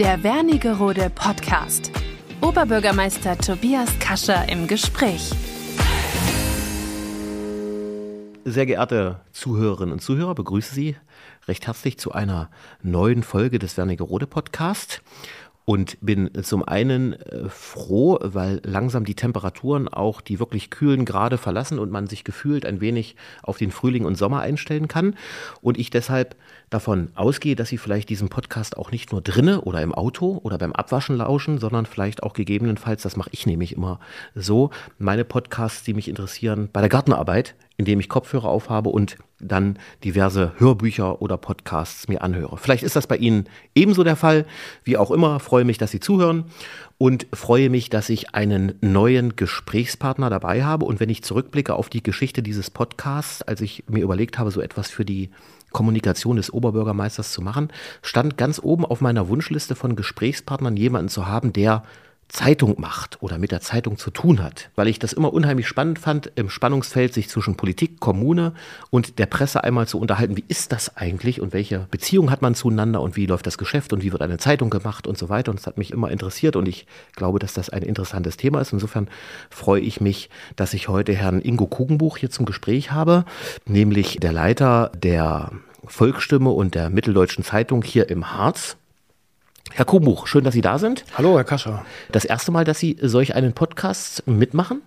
Der Wernigerode Podcast. Oberbürgermeister Tobias Kascher im Gespräch. Sehr geehrte Zuhörerinnen und Zuhörer, begrüße Sie recht herzlich zu einer neuen Folge des Wernigerode Podcast und bin zum einen äh, froh, weil langsam die Temperaturen auch die wirklich kühlen Grade verlassen und man sich gefühlt ein wenig auf den Frühling und Sommer einstellen kann. Und ich deshalb davon ausgehe, dass Sie vielleicht diesen Podcast auch nicht nur drinne oder im Auto oder beim Abwaschen lauschen, sondern vielleicht auch gegebenenfalls, das mache ich nämlich immer so, meine Podcasts, die mich interessieren, bei der Gartenarbeit, indem ich Kopfhörer aufhabe und dann diverse Hörbücher oder Podcasts mir anhöre. Vielleicht ist das bei Ihnen ebenso der Fall. Wie auch immer, freue mich, dass Sie zuhören und freue mich, dass ich einen neuen Gesprächspartner dabei habe. Und wenn ich zurückblicke auf die Geschichte dieses Podcasts, als ich mir überlegt habe, so etwas für die Kommunikation des Oberbürgermeisters zu machen, stand ganz oben auf meiner Wunschliste von Gesprächspartnern jemanden zu haben, der Zeitung macht oder mit der Zeitung zu tun hat, weil ich das immer unheimlich spannend fand, im Spannungsfeld sich zwischen Politik, Kommune und der Presse einmal zu unterhalten, wie ist das eigentlich und welche Beziehung hat man zueinander und wie läuft das Geschäft und wie wird eine Zeitung gemacht und so weiter. Und das hat mich immer interessiert und ich glaube, dass das ein interessantes Thema ist. Insofern freue ich mich, dass ich heute Herrn Ingo Kugenbuch hier zum Gespräch habe, nämlich der Leiter der Volksstimme und der Mitteldeutschen Zeitung hier im Harz. Herr Kuhbuch, schön, dass Sie da sind. Hallo, Herr Kascher. Das erste Mal, dass Sie solch einen Podcast mitmachen?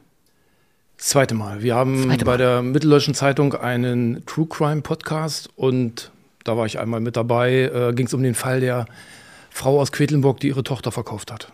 Das zweite Mal. Wir haben Mal. bei der Mitteldeutschen Zeitung einen True Crime Podcast und da war ich einmal mit dabei. Äh, Ging es um den Fall der Frau aus Quedlinburg, die ihre Tochter verkauft hat.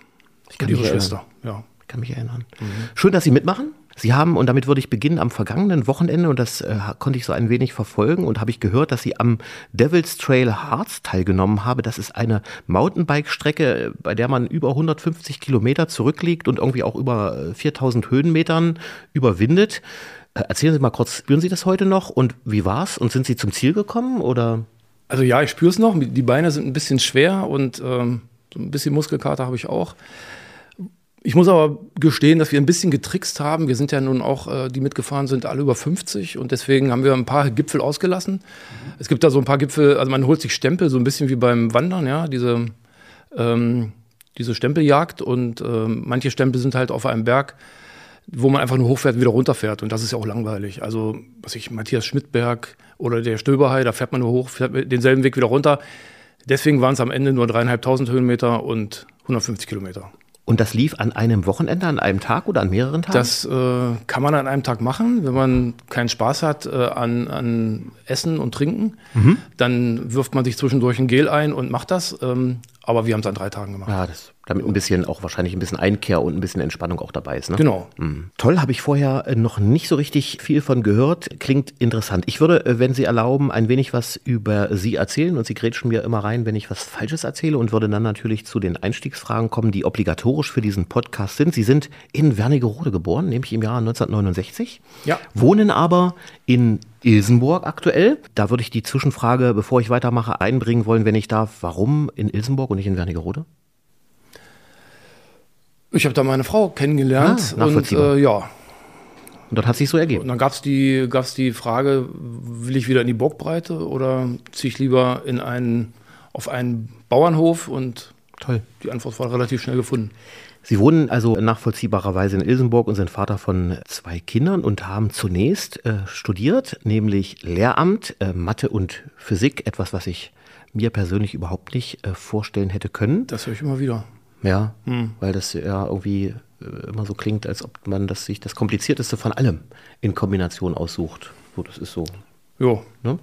Ich kann und ihre Schwester. Ja. Ich kann mich erinnern. Mhm. Schön, dass Sie mitmachen. Sie haben, und damit würde ich beginnen, am vergangenen Wochenende, und das äh, konnte ich so ein wenig verfolgen, und habe ich gehört, dass Sie am Devil's Trail Hearts teilgenommen haben. Das ist eine Mountainbike-Strecke, bei der man über 150 Kilometer zurückliegt und irgendwie auch über 4000 äh, Höhenmetern überwindet. Äh, erzählen Sie mal kurz, spüren Sie das heute noch und wie war's? Und sind Sie zum Ziel gekommen oder? Also ja, ich spüre es noch. Die Beine sind ein bisschen schwer und ähm, ein bisschen Muskelkater habe ich auch. Ich muss aber gestehen, dass wir ein bisschen getrickst haben. Wir sind ja nun auch, äh, die mitgefahren sind, alle über 50 und deswegen haben wir ein paar Gipfel ausgelassen. Mhm. Es gibt da so ein paar Gipfel, also man holt sich Stempel, so ein bisschen wie beim Wandern, ja, diese, ähm, diese Stempeljagd und ähm, manche Stempel sind halt auf einem Berg, wo man einfach nur hochfährt und wieder runterfährt und das ist ja auch langweilig. Also, was ich, Matthias Schmidtberg oder der Stöberhai, da fährt man nur hoch, fährt denselben Weg wieder runter. Deswegen waren es am Ende nur dreieinhalbtausend Höhenmeter und 150 Kilometer. Und das lief an einem Wochenende, an einem Tag oder an mehreren Tagen? Das äh, kann man an einem Tag machen, wenn man keinen Spaß hat äh, an, an, Essen und Trinken. Mhm. Dann wirft man sich zwischendurch ein Gel ein und macht das. Ähm, aber wir haben es an drei Tagen gemacht. Ja, das damit ein bisschen auch wahrscheinlich ein bisschen Einkehr und ein bisschen Entspannung auch dabei ist. Ne? Genau. Mhm. Toll, habe ich vorher äh, noch nicht so richtig viel von gehört. Klingt interessant. Ich würde, äh, wenn Sie erlauben, ein wenig was über Sie erzählen und Sie grätschen mir immer rein, wenn ich was Falsches erzähle und würde dann natürlich zu den Einstiegsfragen kommen, die obligatorisch für diesen Podcast sind. Sie sind in Wernigerode geboren, nämlich im Jahr 1969. Ja. Wohnen aber in Ilsenburg aktuell. Da würde ich die Zwischenfrage, bevor ich weitermache, einbringen wollen, wenn ich darf. Warum in Ilsenburg und nicht in Wernigerode? Ich habe da meine Frau kennengelernt ah, und äh, ja. Und dort hat sich so ergeben. Und dann gab es die, gab's die Frage, will ich wieder in die Burgbreite oder ziehe ich lieber in einen, auf einen Bauernhof? Und Toll. die Antwort war relativ schnell gefunden. Sie wohnen also nachvollziehbarerweise in Ilsenburg und sind Vater von zwei Kindern und haben zunächst äh, studiert, nämlich Lehramt, äh, Mathe und Physik, etwas, was ich mir persönlich überhaupt nicht äh, vorstellen hätte können. Das höre ich immer wieder. Ja, hm. weil das ja irgendwie äh, immer so klingt, als ob man das sich das Komplizierteste von allem in Kombination aussucht. So, das ist so. Ja. Ne?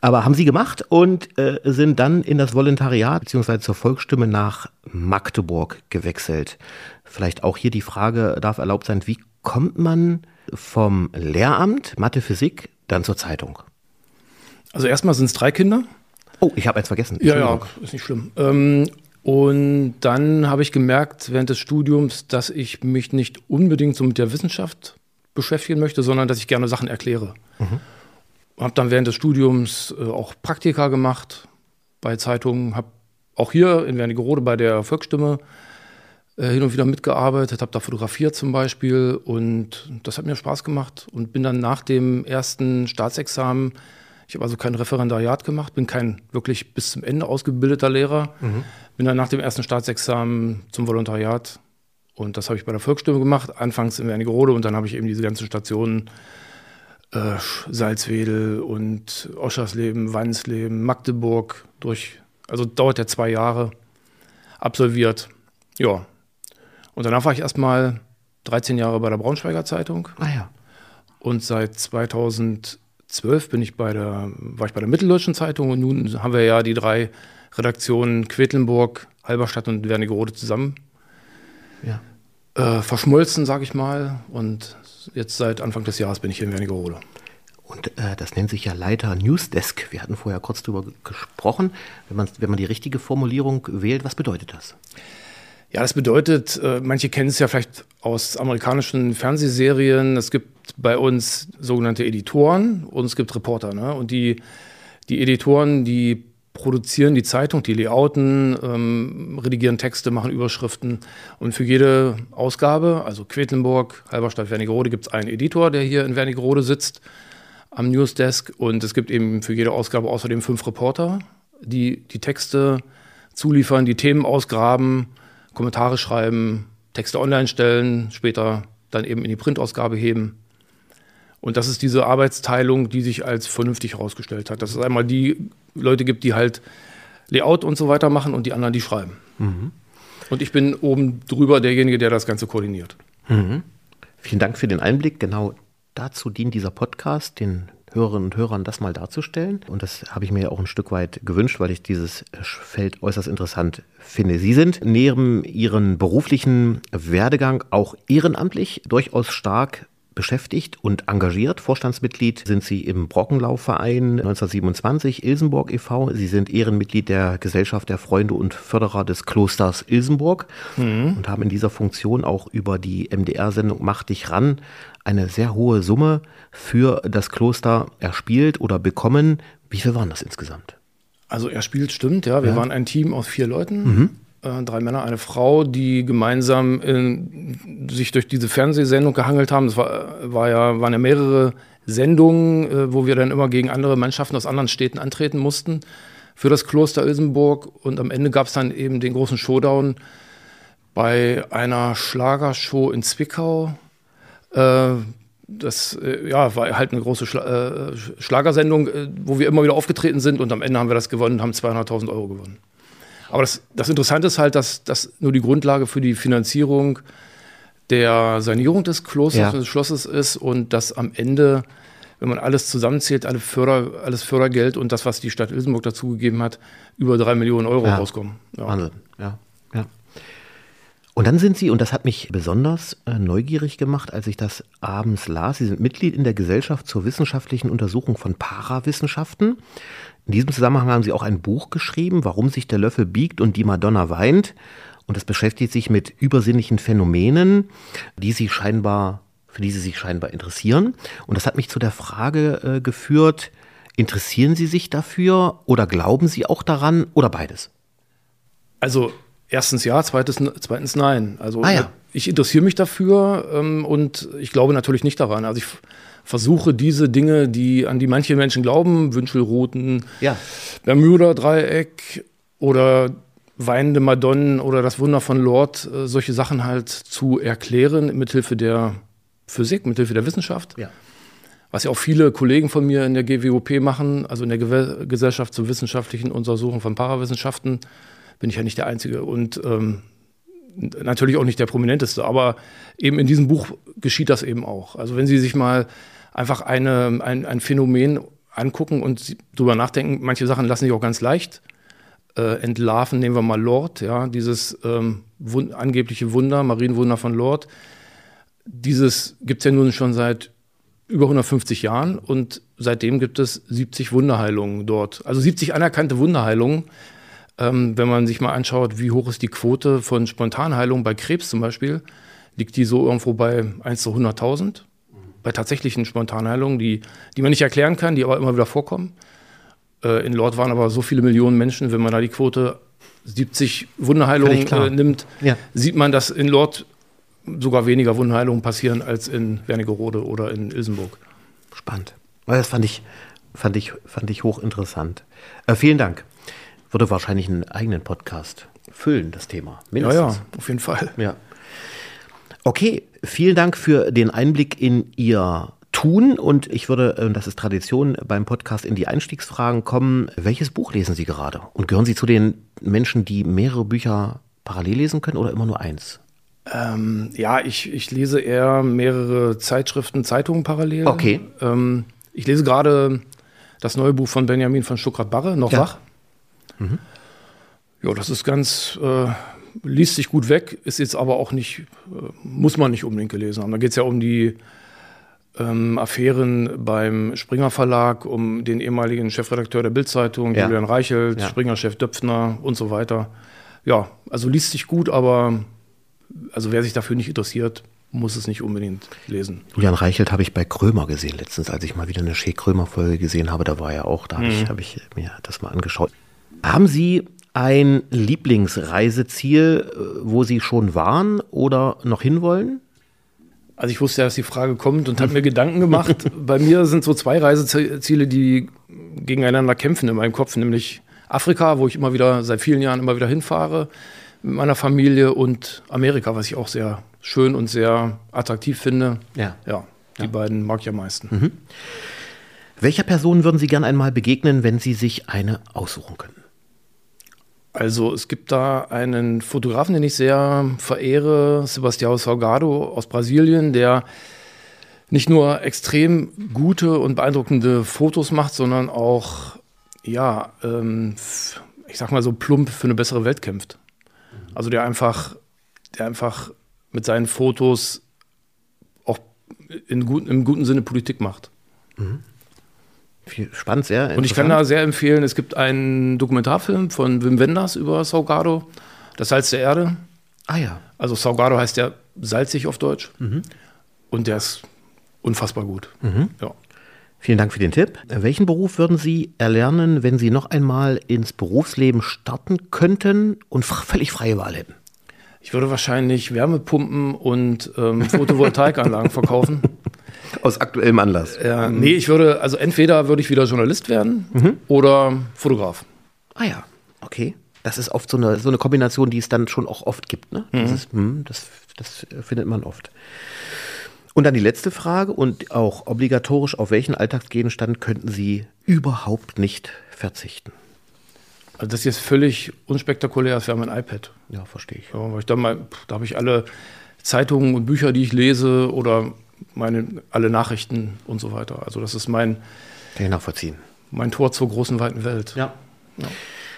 Aber haben sie gemacht und äh, sind dann in das Volontariat bzw. zur Volksstimme nach Magdeburg gewechselt. Vielleicht auch hier die Frage darf erlaubt sein, wie kommt man vom Lehramt Mathe, Physik dann zur Zeitung? Also erstmal sind es drei Kinder. Oh, ich habe eins vergessen. Ja, ja, ist nicht schlimm. Ähm, und dann habe ich gemerkt während des Studiums, dass ich mich nicht unbedingt so mit der Wissenschaft beschäftigen möchte, sondern dass ich gerne Sachen erkläre. Mhm. Habe dann während des Studiums äh, auch Praktika gemacht bei Zeitungen, habe auch hier in Wernigerode bei der Volksstimme äh, hin und wieder mitgearbeitet, habe da fotografiert zum Beispiel und das hat mir Spaß gemacht und bin dann nach dem ersten Staatsexamen Ich habe also kein Referendariat gemacht, bin kein wirklich bis zum Ende ausgebildeter Lehrer. Mhm. Bin dann nach dem ersten Staatsexamen zum Volontariat und das habe ich bei der Volksstimme gemacht, anfangs in Wernigerode und dann habe ich eben diese ganzen Stationen äh, Salzwedel und Oschersleben, Wansleben, Magdeburg durch, also dauert ja zwei Jahre, absolviert. Ja. Und danach war ich erstmal 13 Jahre bei der Braunschweiger Zeitung. Ah ja. Und seit 2012 bin ich bei der, war ich bei der Mitteldeutschen Zeitung und nun haben wir ja die drei Redaktionen Quedlinburg, Halberstadt und Wernigerode zusammen ja. äh, verschmolzen, sage ich mal. Und jetzt seit Anfang des Jahres bin ich hier in Wernigerode. Und äh, das nennt sich ja Leiter Newsdesk. Wir hatten vorher kurz darüber gesprochen. Wenn man, wenn man die richtige Formulierung wählt, was bedeutet das? Ja, das bedeutet, äh, manche kennen es ja vielleicht aus amerikanischen Fernsehserien. Es gibt bei uns sogenannte Editoren und es gibt Reporter. Ne? Und die, die Editoren, die produzieren die Zeitung, die Layouten, ähm, redigieren Texte, machen Überschriften. Und für jede Ausgabe, also Quedlinburg, Halberstadt, Wernigerode, gibt es einen Editor, der hier in Wernigerode sitzt am Newsdesk. Und es gibt eben für jede Ausgabe außerdem fünf Reporter, die die Texte zuliefern, die Themen ausgraben Kommentare schreiben, Texte online stellen, später dann eben in die Printausgabe heben. Und das ist diese Arbeitsteilung, die sich als vernünftig herausgestellt hat. Dass es einmal die Leute gibt, die halt Layout und so weiter machen und die anderen, die schreiben. Mhm. Und ich bin oben drüber derjenige, der das Ganze koordiniert. Mhm. Vielen Dank für den Einblick. Genau dazu dient dieser Podcast, den Hörerinnen und Hörern das mal darzustellen. Und das habe ich mir auch ein Stück weit gewünscht, weil ich dieses Feld äußerst interessant finde. Sie sind neben Ihren beruflichen Werdegang auch ehrenamtlich durchaus stark beschäftigt und engagiert. Vorstandsmitglied sind Sie im Brockenlaufverein 1927 Ilsenburg e.V. Sie sind Ehrenmitglied der Gesellschaft der Freunde und Förderer des Klosters Ilsenburg mhm. und haben in dieser Funktion auch über die MDR-Sendung Mach dich ran eine sehr hohe Summe für das Kloster erspielt oder bekommen. Wie viel waren das insgesamt? Also erspielt stimmt, ja. Wir ja. waren ein Team aus vier Leuten. Mhm. Äh, drei Männer, eine Frau, die gemeinsam in, sich durch diese Fernsehsendung gehangelt haben. Es war, war ja, waren ja mehrere Sendungen, äh, wo wir dann immer gegen andere Mannschaften aus anderen Städten antreten mussten für das Kloster Ilsenburg. Und am Ende gab es dann eben den großen Showdown bei einer Schlagershow in Zwickau. Äh, das äh, ja, war halt eine große Schla äh, Schlagersendung, äh, wo wir immer wieder aufgetreten sind und am Ende haben wir das gewonnen und haben 200.000 Euro gewonnen. Aber das, das Interessante ist halt, dass das nur die Grundlage für die Finanzierung der Sanierung des Klosters, ja. des Schlosses ist und dass am Ende, wenn man alles zusammenzählt, alle Förder, alles Fördergeld und das, was die Stadt Ilsenburg dazugegeben hat, über drei Millionen Euro ja. rauskommen. Ja. Wahnsinn, ja. Und dann sind Sie, und das hat mich besonders äh, neugierig gemacht, als ich das abends las, Sie sind Mitglied in der Gesellschaft zur wissenschaftlichen Untersuchung von Parawissenschaften. In diesem Zusammenhang haben Sie auch ein Buch geschrieben, Warum sich der Löffel biegt und die Madonna weint. Und das beschäftigt sich mit übersinnlichen Phänomenen, die Sie scheinbar, für die Sie sich scheinbar interessieren. Und das hat mich zu der Frage äh, geführt, interessieren Sie sich dafür oder glauben Sie auch daran oder beides? Also Erstens ja, zweitens, zweitens nein. Also ah, ja. ich interessiere mich dafür ähm, und ich glaube natürlich nicht daran. Also ich versuche diese Dinge, die an die manche Menschen glauben, Wünschelrouten, ja. Bermuda-Dreieck oder weinende Madonnen oder das Wunder von Lord, äh, solche Sachen halt zu erklären mithilfe der Physik, mithilfe der Wissenschaft. Ja. Was ja auch viele Kollegen von mir in der GWOP machen, also in der Ge Gesellschaft zur wissenschaftlichen Untersuchung von Parawissenschaften bin ich ja nicht der Einzige und ähm, natürlich auch nicht der Prominenteste, aber eben in diesem Buch geschieht das eben auch. Also wenn Sie sich mal einfach eine, ein, ein Phänomen angucken und drüber nachdenken, manche Sachen lassen sich auch ganz leicht äh, entlarven. Nehmen wir mal Lord, ja, dieses ähm, wund angebliche Wunder, Marienwunder von Lord. Dieses gibt es ja nun schon seit über 150 Jahren und seitdem gibt es 70 Wunderheilungen dort. Also 70 anerkannte Wunderheilungen. Ähm, wenn man sich mal anschaut, wie hoch ist die Quote von Spontanheilung bei Krebs zum Beispiel, liegt die so irgendwo bei 1 zu 100.000. Bei tatsächlichen Spontanheilungen, die, die man nicht erklären kann, die aber immer wieder vorkommen. Äh, in Lord waren aber so viele Millionen Menschen, wenn man da die Quote 70 Wunderheilungen äh, nimmt, ja. sieht man, dass in Lord sogar weniger Wunderheilungen passieren als in Wernigerode oder in Ilsenburg. Spannend. Das fand ich Fand ich, fand ich hochinteressant. Äh, vielen Dank. Würde wahrscheinlich einen eigenen Podcast füllen, das Thema. Mindestens. Ja, ja, auf jeden Fall. Ja. Okay, vielen Dank für den Einblick in Ihr Tun und ich würde, äh, das ist Tradition beim Podcast, in die Einstiegsfragen kommen. Welches Buch lesen Sie gerade? Und gehören Sie zu den Menschen, die mehrere Bücher parallel lesen können oder immer nur eins? Ähm, ja, ich, ich lese eher mehrere Zeitschriften, Zeitungen parallel. Okay. Ähm, ich lese gerade das neue Buch von Benjamin von Stuckrad-Barre, Noch ja. wach. Mhm. Ja, das ist ganz, äh, liest sich gut weg, ist jetzt aber auch nicht, äh, muss man nicht unbedingt gelesen haben. Da geht es ja um die ähm, Affären beim Springer Verlag, um den ehemaligen Chefredakteur der Bildzeitung, ja. Julian Reichelt, ja. Springer-Chef Döpfner und so weiter. Ja, also liest sich gut, aber also wer sich dafür nicht interessiert, muss es nicht unbedingt lesen. Julian Reichelt habe ich bei Krömer gesehen letztens, als ich mal wieder eine Shea Krömer-Folge gesehen habe. Da war er auch, da habe mhm. ich, hab ich mir das mal angeschaut. Haben Sie ein Lieblingsreiseziel, äh, wo Sie schon waren oder noch hinwollen? Also ich wusste ja, dass die Frage kommt und habe mir Gedanken gemacht. Bei mir sind so zwei Reiseziele, die gegeneinander kämpfen in meinem Kopf, nämlich Afrika, wo ich immer wieder seit vielen Jahren immer wieder hinfahre mit meiner Familie und Amerika, was ich auch sehr schön und sehr attraktiv finde. Ja. Ja, die ja. beiden mag ich am meisten. Mhm. Welcher Person würden Sie gern einmal begegnen, wenn Sie sich eine aussuchen könnten? Also es gibt da einen Fotografen, den ich sehr verehre, Sebastião Salgado aus Brasilien, der nicht nur extrem gute und beeindruckende Fotos macht, sondern auch, ja, ähm, ich sag mal so plump für eine bessere Welt kämpft. Also der einfach, der einfach mit seinen Fotos auch in gut, im guten Sinne Politik macht. Mhm. Spannend, sehr. Und ich kann da sehr empfehlen, es gibt einen Dokumentarfilm von Wim Wenders über Salgado, Das Salz der Erde. Ah ja. Also Salgado heißt ja salzig auf Deutsch. Mhm. Und der ist unfassbar gut. Mhm. Ja. Vielen Dank für den Tipp. Welchen Beruf würden Sie erlernen, wenn Sie noch einmal ins Berufsleben starten könnten und völlig freie Wahl hätten? Ich würde wahrscheinlich Wärmepumpen und ähm, Photovoltaikanlagen verkaufen. Aus aktuellem Anlass. Ja, mhm. nee, ich würde, also entweder würde ich wieder Journalist werden mhm. oder Fotograf. Ah ja, okay. Das ist oft so eine, so eine Kombination, die es dann schon auch oft gibt. Ne? Mhm. Das, ist, hm, das, das findet man oft. Und dann die letzte Frage und auch obligatorisch, auf welchen Alltagsgegenstand könnten Sie überhaupt nicht verzichten? Also das ist jetzt völlig unspektakulär, das wäre mein iPad. Ja, verstehe ich. Ja, weil ich da mal, da habe ich alle Zeitungen und Bücher, die ich lese oder meine, alle Nachrichten und so weiter. Also das ist mein, Kann ich nachvollziehen. mein Tor zur großen, weiten Welt. Ja. ja.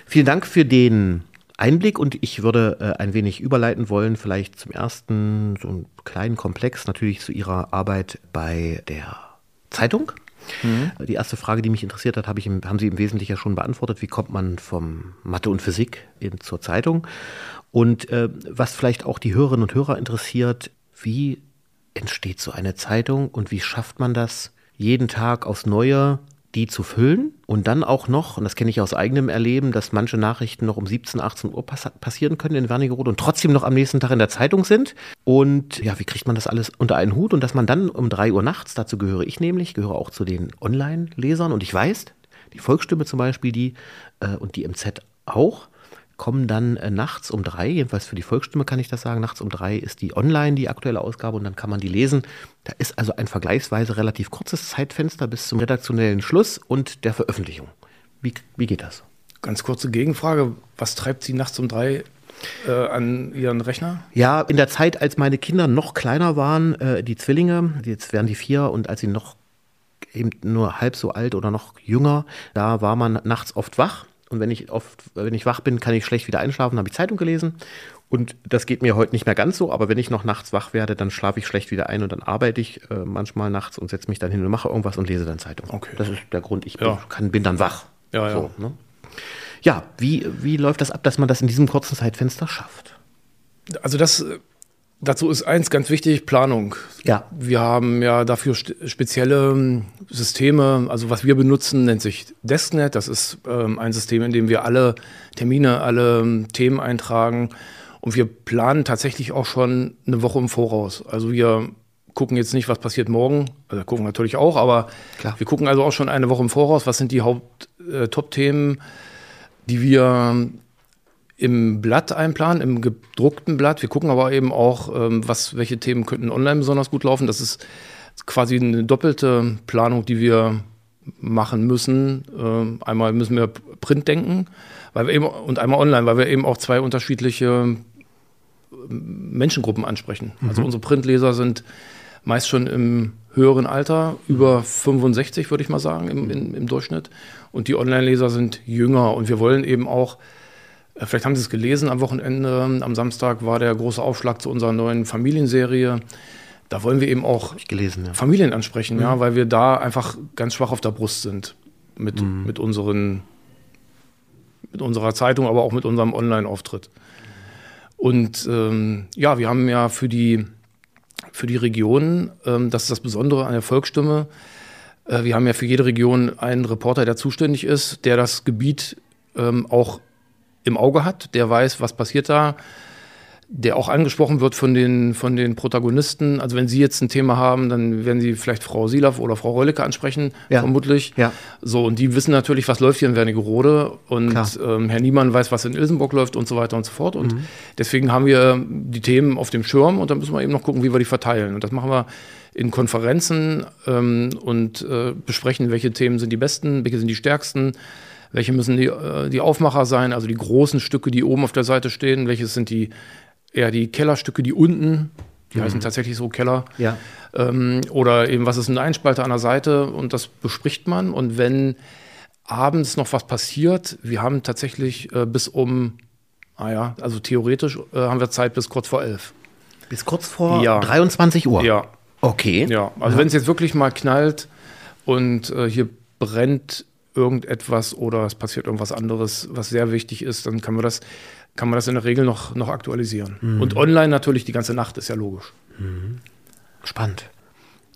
Vielen Dank für den Einblick und ich würde äh, ein wenig überleiten wollen, vielleicht zum ersten so einen kleinen Komplex, natürlich zu Ihrer Arbeit bei der Zeitung. Mhm. Die erste Frage, die mich interessiert hat, hab ich haben Sie im Wesentlichen ja schon beantwortet. Wie kommt man vom Mathe und Physik in, zur Zeitung? Und äh, was vielleicht auch die Hörerinnen und Hörer interessiert, wie entsteht so eine Zeitung und wie schafft man das, jeden Tag aufs Neue die zu füllen und dann auch noch, und das kenne ich aus eigenem Erleben, dass manche Nachrichten noch um 17, 18 Uhr pass passieren können in Wernigerode und trotzdem noch am nächsten Tag in der Zeitung sind. Und ja, wie kriegt man das alles unter einen Hut? Und dass man dann um 3 Uhr nachts, dazu gehöre ich nämlich, gehöre auch zu den Online-Lesern und ich weiß, die Volksstimme zum Beispiel, die äh, und die MZ auch, kommen dann äh, nachts um drei, jedenfalls für die Volksstimme kann ich das sagen, nachts um drei ist die online, die aktuelle Ausgabe und dann kann man die lesen. Da ist also ein vergleichsweise relativ kurzes Zeitfenster bis zum redaktionellen Schluss und der Veröffentlichung. Wie, wie geht das? Ganz kurze Gegenfrage. Was treibt Sie nachts um drei äh, an Ihren Rechner? Ja, in der Zeit, als meine Kinder noch kleiner waren, äh, die Zwillinge, jetzt werden die vier und als sie noch eben nur halb so alt oder noch jünger, da war man nachts oft wach und wenn ich oft, wenn ich wach bin, kann ich schlecht wieder einschlafen, habe ich Zeitung gelesen. Und das geht mir heute nicht mehr ganz so, aber wenn ich noch nachts wach werde, dann schlafe ich schlecht wieder ein und dann arbeite ich äh, manchmal nachts und setze mich dann hin und mache irgendwas und lese dann Zeitung. Okay. Das ist der Grund, ich ja. bin, kann, bin dann wach. Ja, ja. So, ne? ja wie, wie läuft das ab, dass man das in diesem kurzen Zeitfenster schafft? Also das Dazu ist eins ganz wichtig, Planung. Ja. Wir haben ja dafür spezielle ähm, Systeme, also was wir benutzen, nennt sich DeskNet. Das ist ähm, ein System, in dem wir alle Termine, alle ähm, Themen eintragen. Und wir planen tatsächlich auch schon eine Woche im Voraus. Also wir gucken jetzt nicht, was passiert morgen. Also gucken natürlich auch, aber Klar. wir gucken also auch schon eine Woche im Voraus, was sind die Haupt-Top-Themen, äh, die wir im Blatt einplanen, im gedruckten Blatt. Wir gucken aber eben auch, ähm, was, welche Themen könnten online besonders gut laufen. Das ist quasi eine doppelte Planung, die wir machen müssen. Ähm, einmal müssen wir Print denken, weil wir eben, und einmal online, weil wir eben auch zwei unterschiedliche ähm, Menschengruppen ansprechen. Mhm. Also unsere Printleser sind meist schon im höheren Alter, über 65 würde ich mal sagen im, im, im Durchschnitt. Und die Online-Leser sind jünger. Und wir wollen eben auch, vielleicht haben Sie es gelesen am Wochenende, am Samstag war der große Aufschlag zu unserer neuen Familienserie. Da wollen wir eben auch gelesen, ja. Familien ansprechen, mhm. ja, weil wir da einfach ganz schwach auf der Brust sind mit, mhm. mit, unseren, mit unserer Zeitung, aber auch mit unserem Online-Auftritt. Und ähm, ja, wir haben ja für die, für die Region, ähm, das ist das Besondere an der Volksstimme, äh, wir haben ja für jede Region einen Reporter, der zuständig ist, der das Gebiet ähm, auch im Auge hat, der weiß, was passiert da, der auch angesprochen wird von den, von den Protagonisten. Also wenn Sie jetzt ein Thema haben, dann werden Sie vielleicht Frau Silav oder Frau Reulicke ansprechen, ja. vermutlich. Ja. So, und die wissen natürlich, was läuft hier in Wernigerode und ähm, Herr Niemann weiß, was in Ilsenburg läuft und so weiter und so fort. Und mhm. deswegen haben wir die Themen auf dem Schirm und dann müssen wir eben noch gucken, wie wir die verteilen. Und das machen wir in Konferenzen ähm, und äh, besprechen, welche Themen sind die besten, welche sind die stärksten welche müssen die, äh, die Aufmacher sein, also die großen Stücke, die oben auf der Seite stehen, welches sind die eher die Kellerstücke, die unten, die mhm. heißen tatsächlich so Keller. Ja. Ähm, oder eben, was ist ein Einspalter an der Seite und das bespricht man. Und wenn abends noch was passiert, wir haben tatsächlich äh, bis um, ah ja, also theoretisch äh, haben wir Zeit bis kurz vor elf. Bis kurz vor ja. 23 Uhr? Ja. Okay. Ja, also ja. wenn es jetzt wirklich mal knallt und äh, hier brennt irgendetwas oder es passiert irgendwas anderes, was sehr wichtig ist, dann kann man das kann man das in der Regel noch, noch aktualisieren. Mhm. Und online natürlich die ganze Nacht, ist ja logisch. Mhm. Spannend.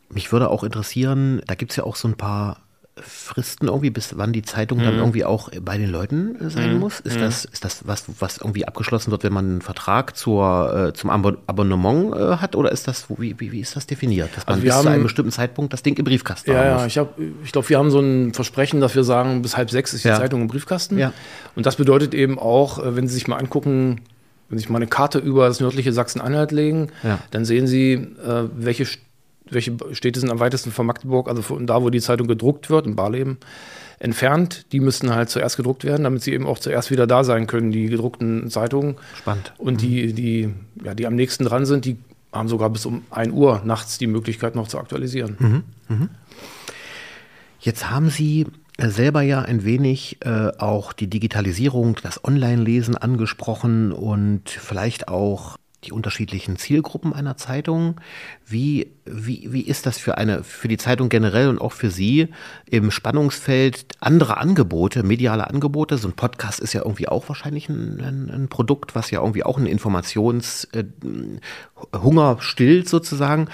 Mich würde auch interessieren, da gibt es ja auch so ein paar Fristen irgendwie, bis wann die Zeitung mhm. dann irgendwie auch bei den Leuten äh, sein mhm. muss? Ist, mhm. das, ist das was, was irgendwie abgeschlossen wird, wenn man einen Vertrag zur, äh, zum Abonnement äh, hat? Oder ist das, wie, wie, wie ist das definiert? Dass man also bis haben, zu einem bestimmten Zeitpunkt das Ding im Briefkasten ja, haben muss? Ja, ich, ich glaube, wir haben so ein Versprechen, dass wir sagen, bis halb sechs ist die ja. Zeitung im Briefkasten. Ja. Und das bedeutet eben auch, äh, wenn Sie sich mal angucken, wenn Sie sich mal eine Karte über das nördliche Sachsen-Anhalt legen, ja. dann sehen Sie, äh, welche welche Städte sind am weitesten von Magdeburg, also von da, wo die Zeitung gedruckt wird, in Barleben, entfernt. Die müssen halt zuerst gedruckt werden, damit sie eben auch zuerst wieder da sein können, die gedruckten Zeitungen. Spannend. Und die, die, ja, die am nächsten dran sind, die haben sogar bis um 1 Uhr nachts die Möglichkeit noch zu aktualisieren. Mhm. Mhm. Jetzt haben Sie selber ja ein wenig äh, auch die Digitalisierung, das Online-Lesen angesprochen und vielleicht auch die unterschiedlichen Zielgruppen einer Zeitung. Wie, wie, wie ist das für eine, für die Zeitung generell und auch für Sie im Spannungsfeld andere Angebote, mediale Angebote? So ein Podcast ist ja irgendwie auch wahrscheinlich ein, ein, ein Produkt, was ja irgendwie auch einen Informationshunger äh, stillt sozusagen.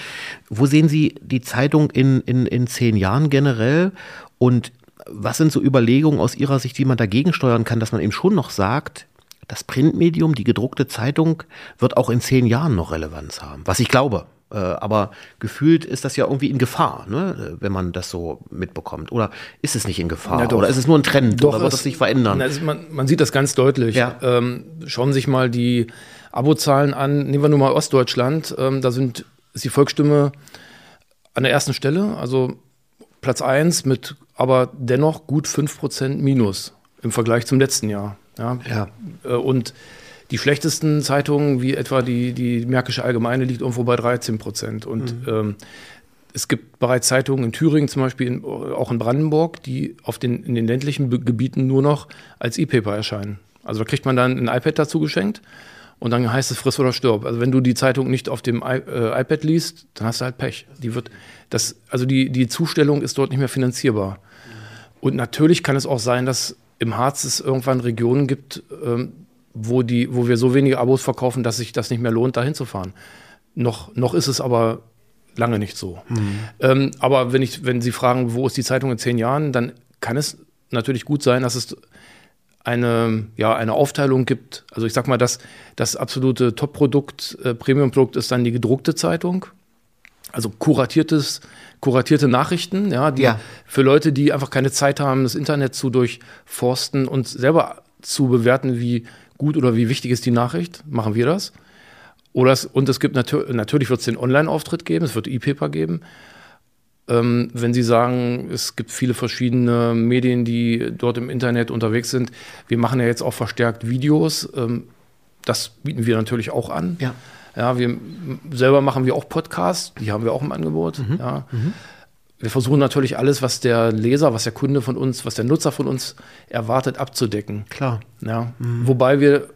Wo sehen Sie die Zeitung in, in, in zehn Jahren generell? Und was sind so Überlegungen aus Ihrer Sicht, wie man dagegen steuern kann, dass man eben schon noch sagt, das Printmedium, die gedruckte Zeitung, wird auch in zehn Jahren noch Relevanz haben. Was ich glaube. Äh, aber gefühlt ist das ja irgendwie in Gefahr, ne? wenn man das so mitbekommt. Oder ist es nicht in Gefahr? Ja, oder ist es nur ein Trend? Doch, oder wird es sich verändern? Also man, man, sieht das ganz deutlich. Ja. Ähm, schauen Sie sich mal die Abozahlen an. Nehmen wir nur mal Ostdeutschland. Ähm, da sind, ist die Volksstimme an der ersten Stelle, also Platz 1 mit aber dennoch gut 5% Minus im Vergleich zum letzten Jahr. Ja? ja. Äh, und die schlechtesten Zeitungen, wie etwa die, die Märkische Allgemeine, liegt irgendwo bei 13 Prozent. Und mhm. ähm, es gibt bereits Zeitungen in Thüringen, zum Beispiel in, auch in Brandenburg, die auf den, in den ländlichen Gebieten nur noch als E-Paper erscheinen. Also da kriegt man dann ein iPad dazu geschenkt und dann heißt es friss oder stirb. Also wenn du die Zeitung nicht auf dem I äh, iPad liest, dann hast du halt Pech. Die wird, das, also die, die Zustellung ist dort nicht mehr finanzierbar. Und natürlich kann es auch sein, dass im Harz es irgendwann Regionen gibt, ähm, wo, die, wo wir so wenige Abos verkaufen, dass sich das nicht mehr lohnt, da hinzufahren. Noch, noch ist es aber lange nicht so. Mhm. Ähm, aber wenn, ich, wenn Sie fragen, wo ist die Zeitung in zehn Jahren, dann kann es natürlich gut sein, dass es eine, ja, eine Aufteilung gibt. Also ich sag mal, das, das absolute Top-Produkt, äh, Premium-Produkt ist dann die gedruckte Zeitung. Also kuratiertes, kuratierte Nachrichten, ja, die Ja. für Leute, die einfach keine Zeit haben, das Internet zu durchforsten und selber zu bewerten, wie gut oder wie wichtig ist die Nachricht, machen wir das. Oder es, und es gibt natür natürlich wird es den Online-Auftritt geben, es wird E-Paper geben. Ähm, wenn Sie sagen, es gibt viele verschiedene Medien, die dort im Internet unterwegs sind, wir machen ja jetzt auch verstärkt Videos. Ähm, das bieten wir natürlich auch an. Ja. Ja, wir selber machen wir auch Podcasts, die haben wir auch im Angebot. Ja. Wir versuchen natürlich alles, was der Leser, was der Kunde von uns, was der Nutzer von uns erwartet, abzudecken. Klar. Ja. Wobei wir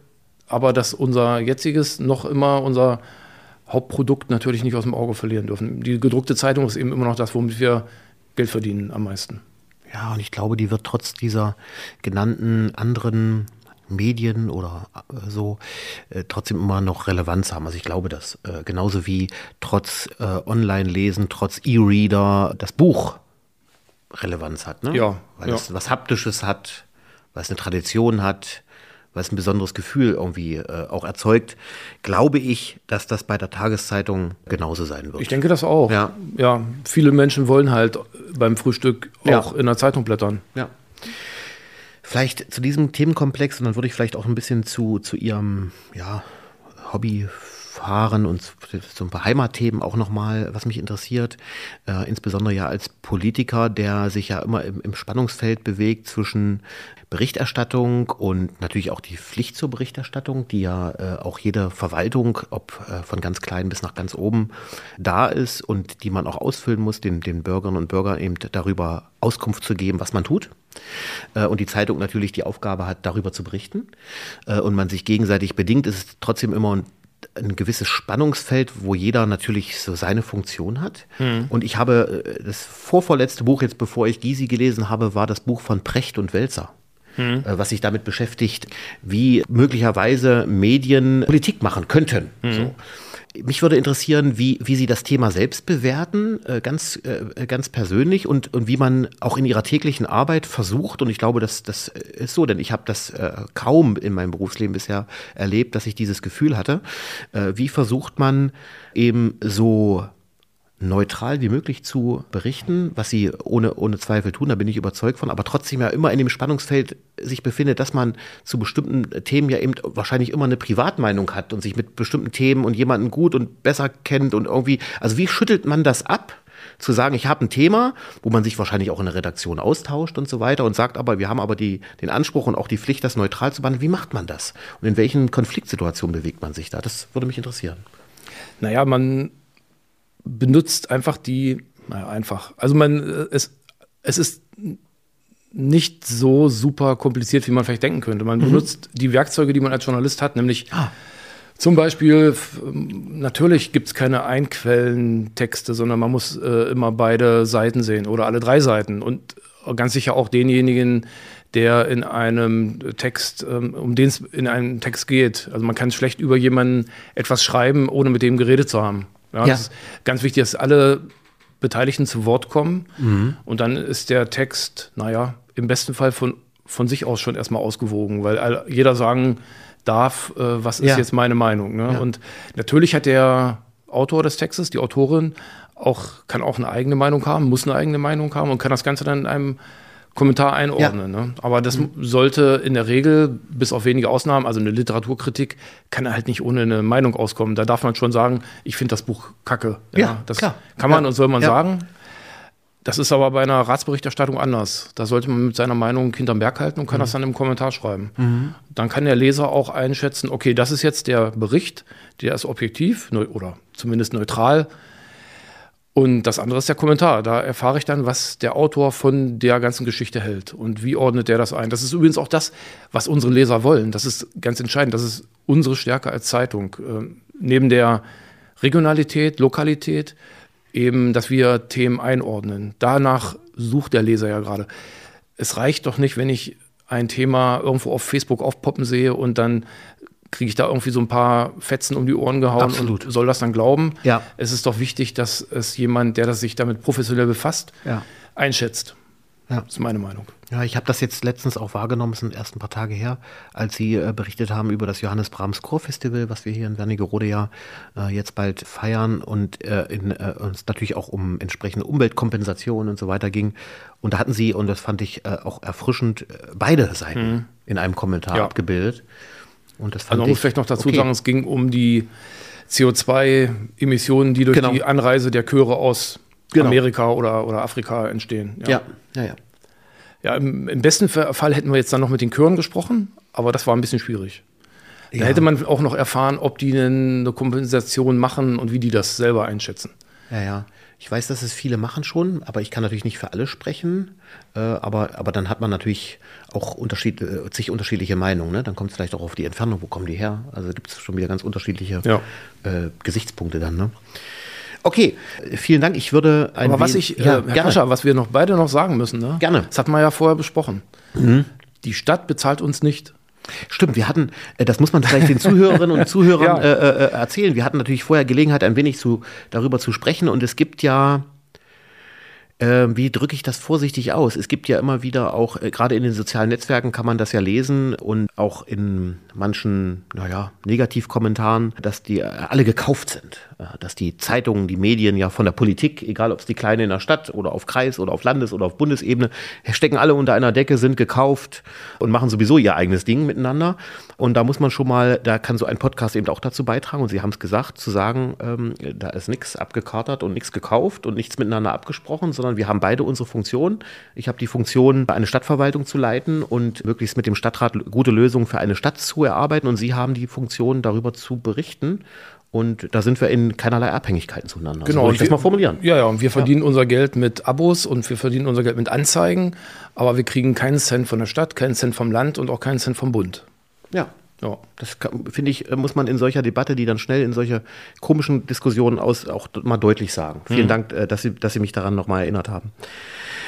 aber das unser jetziges noch immer unser Hauptprodukt natürlich nicht aus dem Auge verlieren dürfen. Die gedruckte Zeitung ist eben immer noch das, womit wir Geld verdienen am meisten. Ja, und ich glaube, die wird trotz dieser genannten anderen Medien oder äh, so äh, trotzdem immer noch Relevanz haben. Also ich glaube das. Äh, genauso wie trotz äh, Online-Lesen, trotz E-Reader das Buch Relevanz hat. Ne? Ja, Weil ja. es was Haptisches hat, weil es eine Tradition hat, weil es ein besonderes Gefühl irgendwie äh, auch erzeugt, glaube ich, dass das bei der Tageszeitung genauso sein wird. Ich denke das auch. Ja. ja viele Menschen wollen halt beim Frühstück Ja. auch in der Zeitung blättern. Ja. Vielleicht zu diesem Themenkomplex und dann würde ich vielleicht auch ein bisschen zu, zu Ihrem ja, Hobby fahren und so ein paar Heimatthemen auch nochmal, was mich interessiert. Äh, insbesondere ja als Politiker, der sich ja immer im, im Spannungsfeld bewegt zwischen Berichterstattung und natürlich auch die Pflicht zur Berichterstattung, die ja äh, auch jede Verwaltung, ob äh, von ganz klein bis nach ganz oben, da ist und die man auch ausfüllen muss, den, den Bürgerinnen und Bürgern eben darüber Auskunft zu geben, was man tut. Äh, und die Zeitung natürlich die Aufgabe hat, darüber zu berichten. Äh, und man sich gegenseitig bedingt, ist es trotzdem immer ein ein gewisses Spannungsfeld, wo jeder natürlich so seine Funktion hat. Und ich habe äh, das vorvorletzte Buch, jetzt bevor ich Gysi gelesen habe, war das Buch von Precht und Welzer. äh, Was sich damit beschäftigt, wie möglicherweise Medien Politik machen könnten. So. Mich würde interessieren, wie, wie Sie das Thema selbst bewerten, äh, ganz, äh, ganz persönlich und, und wie man auch in Ihrer täglichen Arbeit versucht, und ich glaube, das, das ist so, denn ich habe das äh, kaum in meinem Berufsleben bisher erlebt, dass ich dieses Gefühl hatte, äh, wie versucht man eben so neutral wie möglich zu berichten, was sie ohne, ohne Zweifel tun, da bin ich überzeugt von, aber trotzdem ja immer in dem Spannungsfeld sich befindet, dass man zu bestimmten Themen ja eben wahrscheinlich immer eine Privatmeinung hat und sich mit bestimmten Themen und jemanden gut und besser kennt und irgendwie, also wie schüttelt man das ab? Zu sagen, ich habe ein Thema, wo man sich wahrscheinlich auch in der Redaktion austauscht und so weiter und sagt aber, wir haben aber die, den Anspruch und auch die Pflicht, das neutral zu behandeln. Wie macht man das? Und in welchen Konfliktsituationen bewegt man sich da? Das würde mich interessieren. Naja, man benutzt einfach die, naja, einfach. Also man, äh, es, es ist nicht so super kompliziert, wie man vielleicht denken könnte. Man benutzt die Werkzeuge, die man als Journalist hat, nämlich zum Beispiel, ähm, natürlich gibt es keine Einquellentexte, sondern man muss äh, immer beide Seiten sehen oder alle drei Seiten und ganz sicher auch denjenigen, der in einem Text, ähm, um den es in einem Text geht. Also man kann schlecht über jemanden etwas schreiben, ohne mit dem geredet zu haben. Ja, Ja. Ist ganz wichtig, dass alle Beteiligten zu Wort kommen und dann ist der Text, naja, im besten Fall von, von sich aus schon erstmal ausgewogen, weil jeder sagen darf, äh, was ist Ja. jetzt meine Meinung. Ne? Ja. Und natürlich hat der Autor des Textes, die Autorin, auch, kann auch eine eigene Meinung haben, muss eine eigene Meinung haben und kann das Ganze dann in einem Kommentar einordnen. Ne? Aber das sollte in der Regel, bis auf wenige Ausnahmen, also eine Literaturkritik, kann halt nicht ohne eine Meinung auskommen. Da darf man schon sagen, ich finde das Buch kacke. Ja, das klar. kann man Ja. und soll man Ja. sagen. Das ist aber bei einer Ratsberichterstattung anders. Da sollte man mit seiner Meinung hinterm Berg halten und kann das dann im Kommentar schreiben. Dann kann der Leser auch einschätzen, okay, das ist jetzt der Bericht, der ist objektiv oder zumindest neutral. Und das andere ist der Kommentar. Da erfahre ich dann, was der Autor von der ganzen Geschichte hält und wie ordnet der das ein. Das ist übrigens auch das, was unsere Leser wollen. Das ist ganz entscheidend. Das ist unsere Stärke als Zeitung. Ähm, neben der Regionalität, Lokalität, eben, dass wir Themen einordnen. Danach sucht der Leser ja gerade. Es reicht doch nicht, wenn ich ein Thema irgendwo auf Facebook aufpoppen sehe und dann kriege ich da irgendwie so ein paar Fetzen um die Ohren gehauen Absolut. und soll das dann glauben. Ja. Es ist doch wichtig, dass es jemand, der das sich damit professionell befasst, Ja. einschätzt. Ja. Das ist meine Meinung. Ja, ich habe das jetzt letztens auch wahrgenommen, es sind erst ein paar Tage her, als Sie äh, berichtet haben über das Johannes Brahms Chorfestival, was wir hier in Wernigerode ja äh, jetzt bald feiern und äh, in, äh, uns natürlich auch um entsprechende Umweltkompensation und so weiter ging. Und da hatten Sie, und das fand ich äh, auch erfrischend, äh, beide Seiten mhm. in einem Kommentar ja. abgebildet. Und das also man muss vielleicht noch dazu okay. sagen, es ging um die CO2-Emissionen, die durch genau. die Anreise der Chöre aus genau. Amerika oder, oder Afrika entstehen. Ja, ja, ja. ja. ja im, im, besten Fall hätten wir jetzt dann noch mit den Chören gesprochen, aber das war ein bisschen schwierig. Da hätte man auch noch erfahren, ob die eine Kompensation machen und wie die das selber einschätzen. Ja, ja. Ich weiß, dass es viele machen schon, aber ich kann natürlich nicht für alle sprechen. Äh, aber, aber dann hat man natürlich auch Unterschied, äh, zig unterschiedliche Meinungen. Ne? Dann kommt es vielleicht auch auf die Entfernung, wo kommen die her? Also gibt es schon wieder ganz unterschiedliche ja. äh, Gesichtspunkte dann. Ne? Okay, vielen Dank. Ich würde ein Aber was ich, ja, äh, Herr Kascher, was wir noch beide noch sagen müssen, ne? Gerne. Das hatten wir ja vorher besprochen. Mhm. Die Stadt bezahlt uns nicht. Stimmt, wir hatten, äh, das muss man vielleicht den Zuhörerinnen und Zuhörern ja. äh, äh, erzählen. Wir hatten natürlich vorher Gelegenheit, ein wenig zu, darüber zu sprechen. Und es gibt ja äh, wie drücke ich das vorsichtig aus? Es gibt ja immer wieder auch, äh, gerade in den sozialen Netzwerken kann man das ja lesen und auch in manchen, naja, Negativkommentaren, dass die äh, alle gekauft sind. Äh, dass die Zeitungen, die Medien ja von der Politik, egal ob es die Kleine in der Stadt oder auf Kreis oder auf Landes- oder auf Bundesebene, stecken alle unter einer Decke, sind gekauft und machen sowieso ihr eigenes Ding miteinander. Und da muss man schon mal, da kann so ein Podcast eben auch dazu beitragen, und Sie haben es gesagt, zu sagen, ähm, da ist nichts abgekartet und nichts gekauft und nichts miteinander abgesprochen, sondern sondern wir haben beide unsere Funktionen. Ich habe die Funktion, eine Stadtverwaltung zu leiten und möglichst mit dem Stadtrat gute Lösungen für eine Stadt zu erarbeiten. Und Sie haben die Funktion, darüber zu berichten. Und da sind wir in keinerlei Abhängigkeiten zueinander. Genau. So ich das mal formulieren. Ja, ja. Und wir verdienen ja. unser Geld mit Abos und wir verdienen unser Geld mit Anzeigen. Aber wir kriegen keinen Cent von der Stadt, keinen Cent vom Land und auch keinen Cent vom Bund. Ja. Ja, das finde ich, muss man in solcher Debatte, die dann schnell in solche komischen Diskussionen aus, auch mal deutlich sagen. Vielen mhm. Dank, äh, dass Sie, dass Sie mich daran nochmal erinnert haben.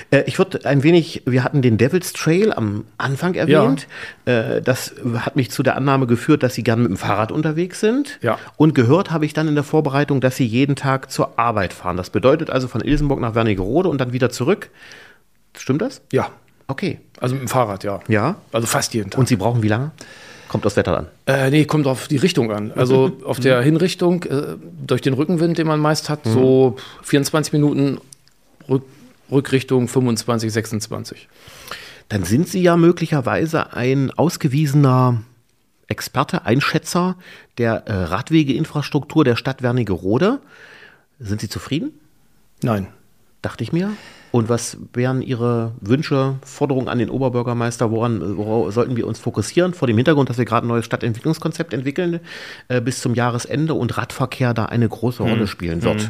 Äh, ich würde ein wenig, wir hatten den Devil's Trail am Anfang erwähnt. Ja. Äh, das hat mich zu der Annahme geführt, dass Sie gern mit dem Fahrrad unterwegs sind. Ja. Und gehört habe ich dann in der Vorbereitung, dass Sie jeden Tag zur Arbeit fahren. Das bedeutet also von Ilsenburg nach Wernigerode und dann wieder zurück. Stimmt das? Ja. Okay. Also mit dem Fahrrad, ja. Ja. Also fast jeden Tag. Und Sie brauchen wie lange? Kommt aufs Wetter an? Äh, nee, kommt auf die Richtung an. Also mhm. auf der Hinrichtung, äh, durch den Rückenwind, den man meist hat, mhm. so 24 Minuten Rück Rückrichtung 25, 26. Dann sind Sie ja möglicherweise ein ausgewiesener Experte, Einschätzer der äh, Radwegeinfrastruktur der Stadt Wernigerode. Sind Sie zufrieden? Nein. Dachte ich mir. Und was wären Ihre Wünsche, Forderungen an den Oberbürgermeister? Woran, worauf sollten wir uns fokussieren? Vor dem Hintergrund, dass wir gerade ein neues Stadtentwicklungskonzept entwickeln äh, bis zum Jahresende und Radverkehr da eine große Rolle hm. spielen wird. Hm.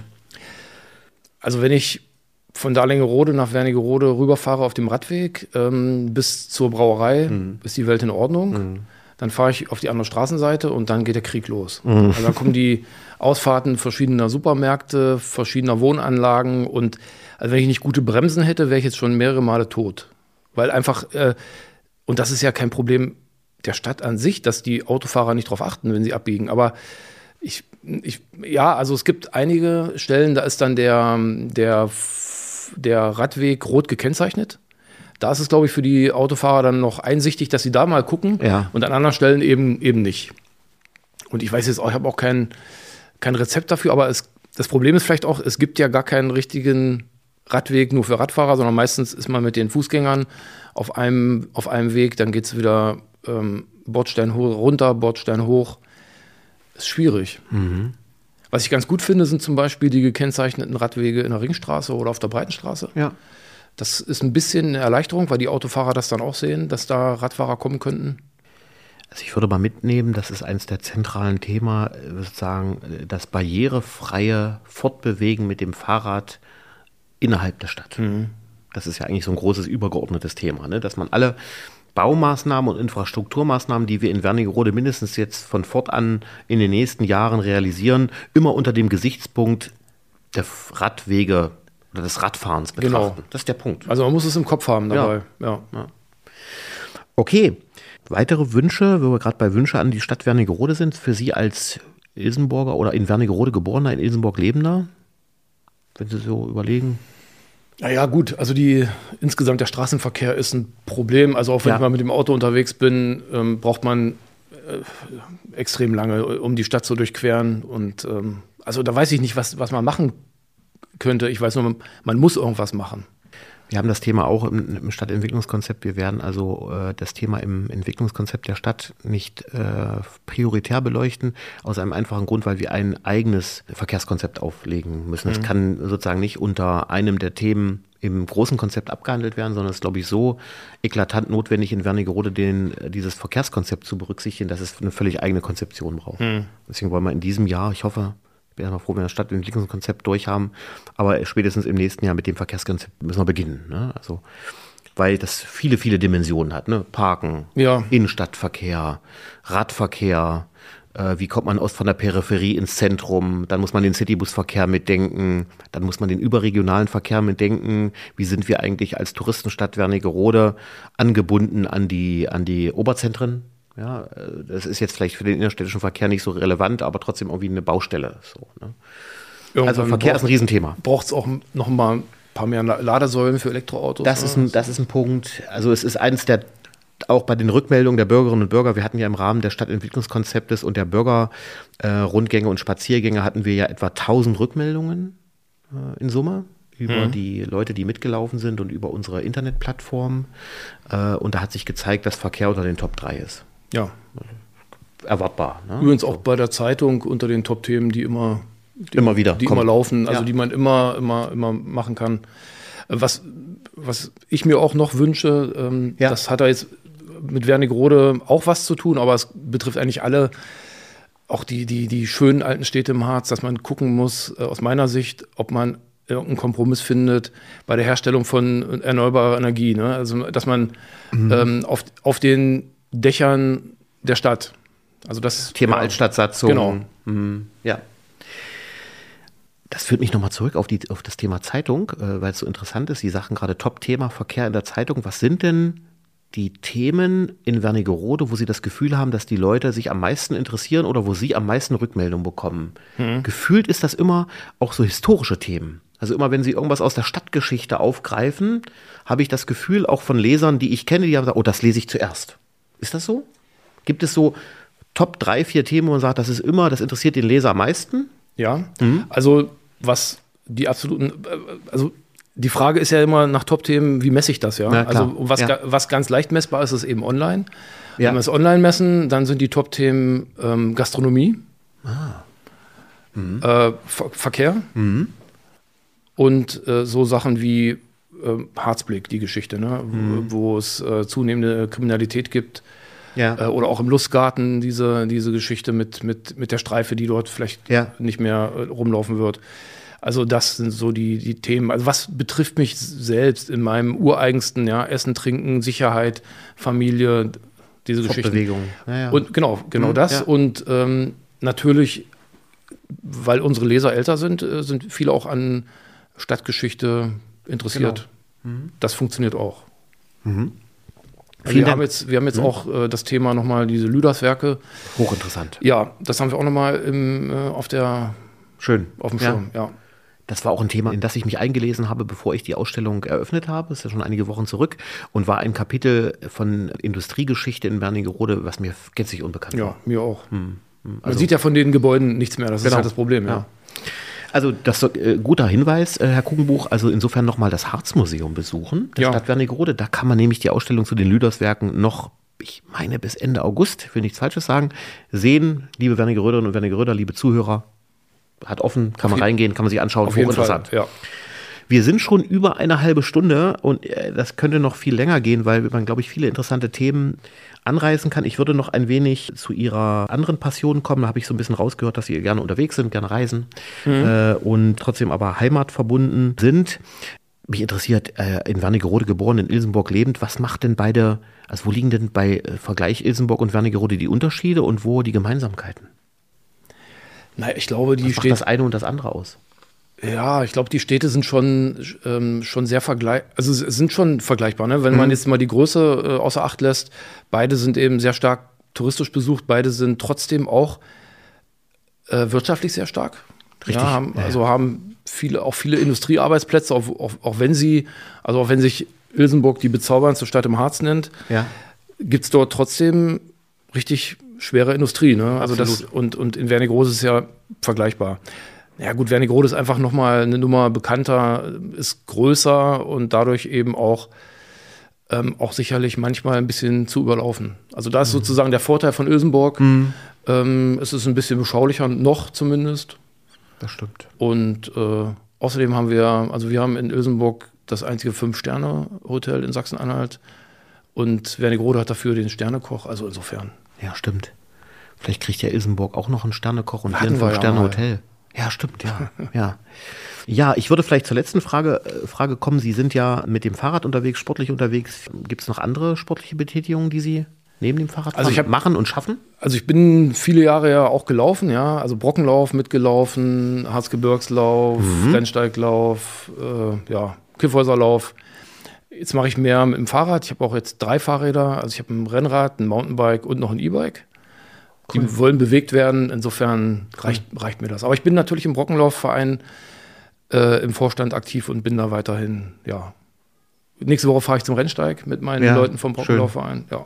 Also wenn ich von Darlingerode nach Wernigerode rüberfahre auf dem Radweg ähm, bis zur Brauerei, mhm. ist die Welt in Ordnung. Mhm. Dann fahre ich auf die andere Straßenseite und dann geht der Krieg los. Mhm. Also dann kommen die Ausfahrten verschiedener Supermärkte, verschiedener Wohnanlagen und also wenn ich nicht gute Bremsen hätte, wäre ich jetzt schon mehrere Male tot. Weil einfach, äh, und das ist ja kein Problem der Stadt an sich, dass die Autofahrer nicht darauf achten, wenn sie abbiegen. Aber ich, ich, ja, also es gibt einige Stellen, da ist dann der, der, der Radweg rot gekennzeichnet. Da ist es, glaube ich, für die Autofahrer dann noch einsichtig, dass sie da mal gucken ja. und an anderen Stellen eben, eben nicht. Und ich weiß jetzt auch, ich habe auch kein, kein Rezept dafür, aber es, das Problem ist vielleicht auch, es gibt ja gar keinen richtigen Radweg nur für Radfahrer, sondern meistens ist man mit den Fußgängern auf einem, auf einem Weg, dann geht es wieder ähm, Bordstein hoch, runter, Bordstein hoch. Ist schwierig. Mhm. Was ich ganz gut finde, sind zum Beispiel die gekennzeichneten Radwege in der Ringstraße oder auf der Breitenstraße. Ja. Das ist ein bisschen eine Erleichterung, weil die Autofahrer das dann auch sehen, dass da Radfahrer kommen könnten. Also ich würde mal mitnehmen, das ist eines der zentralen Themen, sozusagen das barrierefreie Fortbewegen mit dem Fahrrad innerhalb der Stadt. Mhm. Das ist ja eigentlich so ein großes übergeordnetes Thema, ne? dass man alle Baumaßnahmen und Infrastrukturmaßnahmen, die wir in Wernigerode mindestens jetzt von fortan in den nächsten Jahren realisieren, immer unter dem Gesichtspunkt der Radwege oder des Radfahrens betrachten. Genau. Das ist der Punkt. Also man muss es im Kopf haben dabei. Ja. ja. Okay. Weitere Wünsche, wo wir gerade bei Wünsche an die Stadt Wernigerode sind, für Sie als Ilsenburger oder in Wernigerode geborener, in Ilsenburg lebender? Wenn Sie so überlegen? Naja, gut, also die insgesamt der Straßenverkehr ist ein Problem. Also auch wenn Ja. ich mal mit dem Auto unterwegs bin, ähm, braucht man äh, extrem lange, um die Stadt zu durchqueren. Und ähm, also da weiß ich nicht, was, was man machen könnte. Ich weiß nur, man, man muss irgendwas machen. Wir haben das Thema auch im, im Stadtentwicklungskonzept. Wir werden also äh, das Thema im Entwicklungskonzept der Stadt nicht äh, prioritär beleuchten, aus einem einfachen Grund, weil wir ein eigenes Verkehrskonzept auflegen müssen. Das kann sozusagen nicht unter einem der Themen im großen Konzept abgehandelt werden, sondern es ist, glaube ich, so eklatant notwendig, in Wernigerode den, äh, dieses Verkehrskonzept zu berücksichtigen, dass es eine völlig eigene Konzeption braucht. Deswegen wollen wir in diesem Jahr, ich hoffe, bin ja mal froh, wenn wir das Stadtentwicklungskonzept durch haben, aber spätestens im nächsten Jahr mit dem Verkehrskonzept müssen wir beginnen. Ne? Also, weil das viele, viele Dimensionen hat. Ne? Parken, Ja. Innenstadtverkehr, Radverkehr, äh, wie kommt man aus von der Peripherie ins Zentrum, dann muss man den Citybusverkehr mitdenken, dann muss man den überregionalen Verkehr mitdenken, wie sind wir eigentlich als Touristenstadt Wernigerode angebunden an die, an die Oberzentren. Ja, äh, das ist jetzt vielleicht für den innerstädtischen Verkehr nicht so relevant, aber trotzdem irgendwie eine Baustelle. So, ne? Also Verkehr ist ein Riesenthema. Braucht es auch noch mal ein paar mehr La- Ladesäulen für Elektroautos? Das ne? ist, ein, das ist ein Punkt. Also es ist eines der, auch bei den Rückmeldungen der Bürgerinnen und Bürger, wir hatten ja im Rahmen des Stadtentwicklungskonzeptes und der Bürgerrundgänge äh, und Spaziergänge hatten wir ja etwa 1000 Rückmeldungen äh, in Summe über die Leute, die mitgelaufen sind und über unsere Internetplattform. Äh, und da hat sich gezeigt, dass Verkehr unter den Top 3 ist. Ja. Erwartbar. Ne? Übrigens auch bei der Zeitung unter den Top-Themen, die immer, die, Immer wieder die kommen. immer laufen, also Ja. die man immer, immer, immer machen kann. Was, was ich mir auch noch wünsche, ähm, Ja. das hat da jetzt mit Wernigerode auch was zu tun, aber es betrifft eigentlich alle, auch die, die, die schönen alten Städte im Harz, dass man gucken muss, äh, aus meiner Sicht, ob man irgendeinen Kompromiss findet bei der Herstellung von erneuerbarer Energie. Ne? Also, dass man Mhm. ähm, auf, auf den Dächern der Stadt, also das Thema ja, Altstadtsatzung. Genau. Mhm, ja. Das führt mich nochmal zurück auf, die, auf das Thema Zeitung, äh, weil es so interessant ist. Sie sagten gerade Top-Thema Verkehr in der Zeitung. Was sind denn die Themen in Wernigerode, wo Sie das Gefühl haben, dass die Leute sich am meisten interessieren oder wo Sie am meisten Rückmeldungen bekommen? Gefühlt ist das immer auch so historische Themen. Also immer, wenn Sie irgendwas aus der Stadtgeschichte aufgreifen, habe ich das Gefühl, auch von Lesern, die ich kenne, die haben gesagt, oh, das lese ich zuerst. Ist das so? Gibt es so Top drei, vier Themen, wo man sagt, das ist immer, das interessiert den Leser am meisten? Ja, Mhm. also was die absoluten, äh, also die Frage ist ja immer nach Top-Themen, wie messe ich das ja? Klar. also was, Ja. was ganz leicht messbar ist, ist eben online. Ja. Wenn wir es online messen, dann sind die Top-Themen ähm, Gastronomie, Ah. Mhm. äh, Ver Verkehr und äh, so Sachen wie Harzblick, die Geschichte, ne? Mhm. wo es äh, zunehmende Kriminalität gibt. Ja. Äh, oder auch im Lustgarten diese, diese Geschichte mit, mit, mit der Streife, die dort vielleicht Ja. nicht mehr äh, rumlaufen wird. Also das sind so die, die Themen. Also was betrifft mich selbst in meinem ureigensten, ja, Essen, Trinken, Sicherheit, Familie, diese Geschichten. Fortbewegung. Ja. Und genau, genau Mhm, das. Und ähm, natürlich, weil unsere Leser älter sind, äh, sind viele auch an Stadtgeschichte interessiert. Genau. Mhm. Das funktioniert auch. Vielen wir, Dank. haben jetzt, wir haben jetzt auch äh, das Thema nochmal, diese Lüderswerke. Hochinteressant. Ja, das haben wir auch nochmal im, äh, auf, der, Schön. auf dem Ja. Schirm. Ja. Das war auch ein Thema, in das ich mich eingelesen habe, bevor ich die Ausstellung eröffnet habe. Das ist ja schon einige Wochen zurück. Und war ein Kapitel von Industriegeschichte in Wernigerode, was mir gänzlich unbekannt ja, war. mir auch. Man Also- sieht ja von den Gebäuden nichts mehr. Das ist Genau. halt das Problem. Ja. Ja. Also das ist äh, guter Hinweis, äh, Herr Kuchenbuch. Also insofern nochmal das Harzmuseum besuchen der Ja. Stadt Wernigerode. Da kann man nämlich die Ausstellung zu den Lüderswerken noch, ich meine bis Ende August, ich will nichts Falsches sagen, sehen. Liebe Wernigeröderinnen und Wernigeröder, liebe Zuhörer, hat offen, kann man reingehen, kann man sich anschauen. Jeden Fall. Hochinteressant. Ja. Wir sind schon über eine halbe Stunde und äh, das könnte noch viel länger gehen, weil man, glaube ich, viele interessante Themen anreißen kann. Ich würde noch ein wenig zu Ihrer anderen Passion kommen. Da habe ich so ein bisschen rausgehört, dass Sie gerne unterwegs sind, gerne reisen äh, und trotzdem aber heimatverbunden sind. Mich interessiert, äh, in Wernigerode geboren, in Ilsenburg lebend, was macht denn beide, also wo liegen denn bei äh, Vergleich Ilsenburg und Wernigerode die Unterschiede und wo die Gemeinsamkeiten? Naja, ich glaube, die Was macht steht. das eine und das andere aus? Ja, ich glaube, die Städte sind schon, ähm, schon sehr vergleich, also sind schon vergleichbar. Ne? Wenn man jetzt mal die Größe äh, außer Acht lässt, beide sind eben sehr stark touristisch besucht, beide sind trotzdem auch äh, wirtschaftlich sehr stark. Richtig, Ja, haben, ja. Also haben viele, auch viele Industriearbeitsplätze, auch, auch, auch wenn sie, also auch wenn sich Ilsenburg die bezauberndste Stadt im Harz nennt, Ja. gibt es dort trotzdem richtig schwere Industrie. Ne? Also das, und, und in Wernigerode ist es ja vergleichbar. Ja gut, Wernigerode ist einfach nochmal eine Nummer bekannter, ist größer und dadurch eben auch, ähm, auch sicherlich manchmal ein bisschen zu überlaufen. Also da ist sozusagen der Vorteil von Ilsenburg. Ähm, es ist ein bisschen beschaulicher, noch zumindest. Das stimmt. Und äh, außerdem haben wir, also wir haben in Ilsenburg das einzige Fünf-Sterne-Hotel in Sachsen-Anhalt. Und Wernigerode hat dafür den Sternekoch. Also insofern. Ja, stimmt. Vielleicht kriegt ja Ilsenburg auch noch einen Sternekoch und Hatten hier ein Fünf-Sterne-Hotel. Ja, stimmt, ja. ja. Ja, ich würde vielleicht zur letzten Frage, äh, Frage kommen. Sie sind ja mit dem Fahrrad unterwegs, sportlich unterwegs. Gibt es noch andere sportliche Betätigungen, die Sie neben dem Fahrrad Also ich hab- machen und schaffen? Also ich bin viele Jahre ja auch gelaufen, ja. Also Brockenlauf mitgelaufen, Harzgebirgslauf, Rennsteiglauf, äh, ja, Kiffhäuserlauf. Jetzt mache ich mehr mit dem Fahrrad. Ich habe auch jetzt drei Fahrräder. Also ich habe ein Rennrad, ein Mountainbike und noch ein E-Bike. Die wollen bewegt werden. Insofern reicht, reicht mir das. Aber ich bin natürlich im Brockenlaufverein äh, im Vorstand aktiv und bin da weiterhin, ja. Nächste Woche fahre ich zum Rennsteig mit meinen Ja, Leuten vom. Brockenlaufverein. Ja.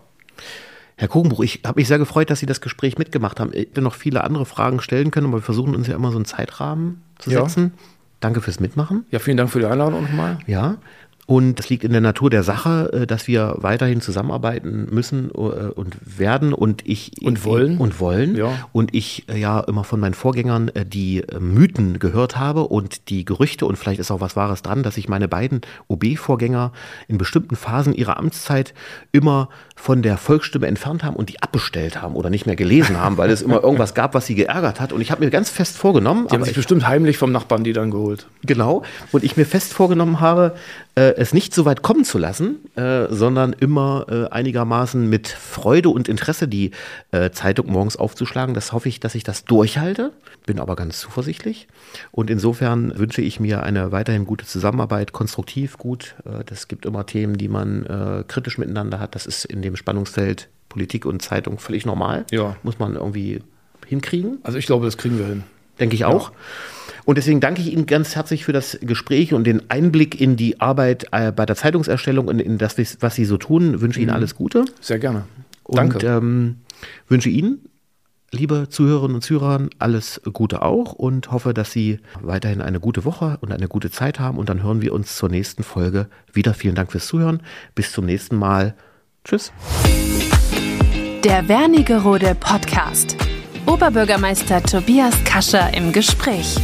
Herr Kogenbruch, ich habe mich sehr gefreut, dass Sie das Gespräch mitgemacht haben. Ich hätte noch viele andere Fragen stellen können, aber wir versuchen uns ja immer so einen Zeitrahmen zu Ja. setzen. Danke fürs Mitmachen. ja, vielen Dank für die Einladung nochmal. Ja. Und es liegt in der Natur der Sache, äh, dass wir weiterhin zusammenarbeiten müssen äh, und werden und ich Und wollen. und wollen Ja. und ich äh, ja immer von meinen Vorgängern die Mythen gehört habe und die Gerüchte und vielleicht ist auch was Wahres dran, dass sich meine beiden OB-Vorgänger in bestimmten Phasen ihrer Amtszeit immer von der Volksstimme entfernt haben und die abbestellt haben oder nicht mehr gelesen haben, weil es immer irgendwas gab, was sie geärgert hat. Und ich habe mir ganz fest vorgenommen, Die haben sich ich bestimmt heimlich vom Nachbarn die dann geholt. Genau. Und ich mir fest vorgenommen habe, äh, es nicht so weit kommen zu lassen, äh, sondern immer äh, einigermaßen mit Freude und Interesse die äh, Zeitung morgens aufzuschlagen. Das hoffe ich, dass ich das durchhalte. Bin aber ganz zuversichtlich. Und insofern wünsche ich mir eine weiterhin gute Zusammenarbeit, konstruktiv gut. Äh, das gibt immer Themen, die man äh, kritisch miteinander hat. Das ist in dem Spannungsfeld Politik und Zeitung völlig normal. Ja. Muss man irgendwie hinkriegen. Also ich glaube, das kriegen wir hin. Denke ich auch. Und deswegen danke ich Ihnen ganz herzlich für das Gespräch und den Einblick in die Arbeit äh, bei der Zeitungserstellung und in das, was Sie so tun. Wünsche Ihnen alles Gute. Sehr gerne. Und Danke. ähm, wünsche Ihnen, liebe Zuhörerinnen und Zuhörer, alles Gute auch und hoffe, dass Sie weiterhin eine gute Woche und eine gute Zeit haben. Und dann hören wir uns zur nächsten Folge wieder. Vielen Dank fürs Zuhören. Bis zum nächsten Mal. Tschüss. Der Wernigerode Podcast. Oberbürgermeister Tobias Kascher im Gespräch.